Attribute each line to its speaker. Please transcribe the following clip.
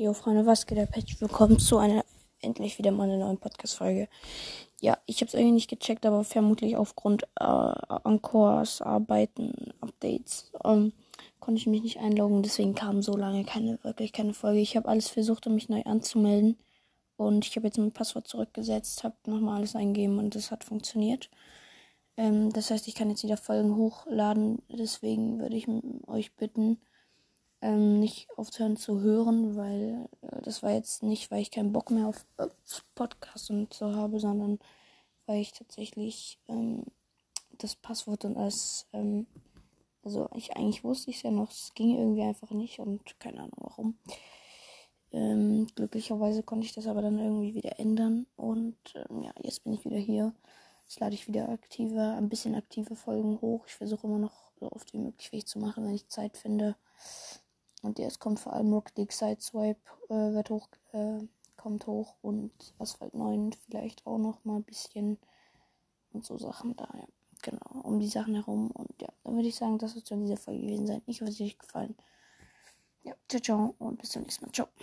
Speaker 1: Jo, Freunde, was geht ab? Herzlich willkommen zu einer, endlich wieder mal einer neuen Podcast-Folge. Ja, ich habe es irgendwie nicht gecheckt, aber vermutlich aufgrund äh, Ancors Arbeiten, Updates, ähm, konnte ich mich nicht einloggen. Deswegen kam so lange keine, wirklich keine Folge. Ich habe alles versucht, um mich neu anzumelden. Und ich habe jetzt mein Passwort zurückgesetzt, habe nochmal alles eingegeben und es hat funktioniert. Ähm, das heißt, ich kann jetzt wieder Folgen hochladen. Deswegen würde ich euch bitten, ähm, nicht aufzuhören zu hören, weil äh, das war jetzt nicht, weil ich keinen Bock mehr auf äh, Podcast und so habe, sondern weil ich tatsächlich ähm, das Passwort und alles, ähm, also ich eigentlich wusste ich es ja noch, es ging irgendwie einfach nicht und keine Ahnung warum. Ähm, glücklicherweise konnte ich das aber dann irgendwie wieder ändern und ähm, ja, jetzt bin ich wieder hier. Jetzt lade ich wieder aktive, ein bisschen aktive Folgen hoch. Ich versuche immer noch so oft wie möglich zu machen, wenn ich Zeit finde. Und jetzt kommt vor allem Rocket League Sideswipe äh, wird hoch, äh, kommt hoch und Asphalt 9 vielleicht auch noch mal ein bisschen und so Sachen da, ja. Genau, um die Sachen herum. Und ja, dann würde ich sagen, das wird schon diese Folge gewesen sein. Ich hoffe, es hat euch gefallen. Ja, ciao, ciao und bis zum nächsten Mal. Ciao.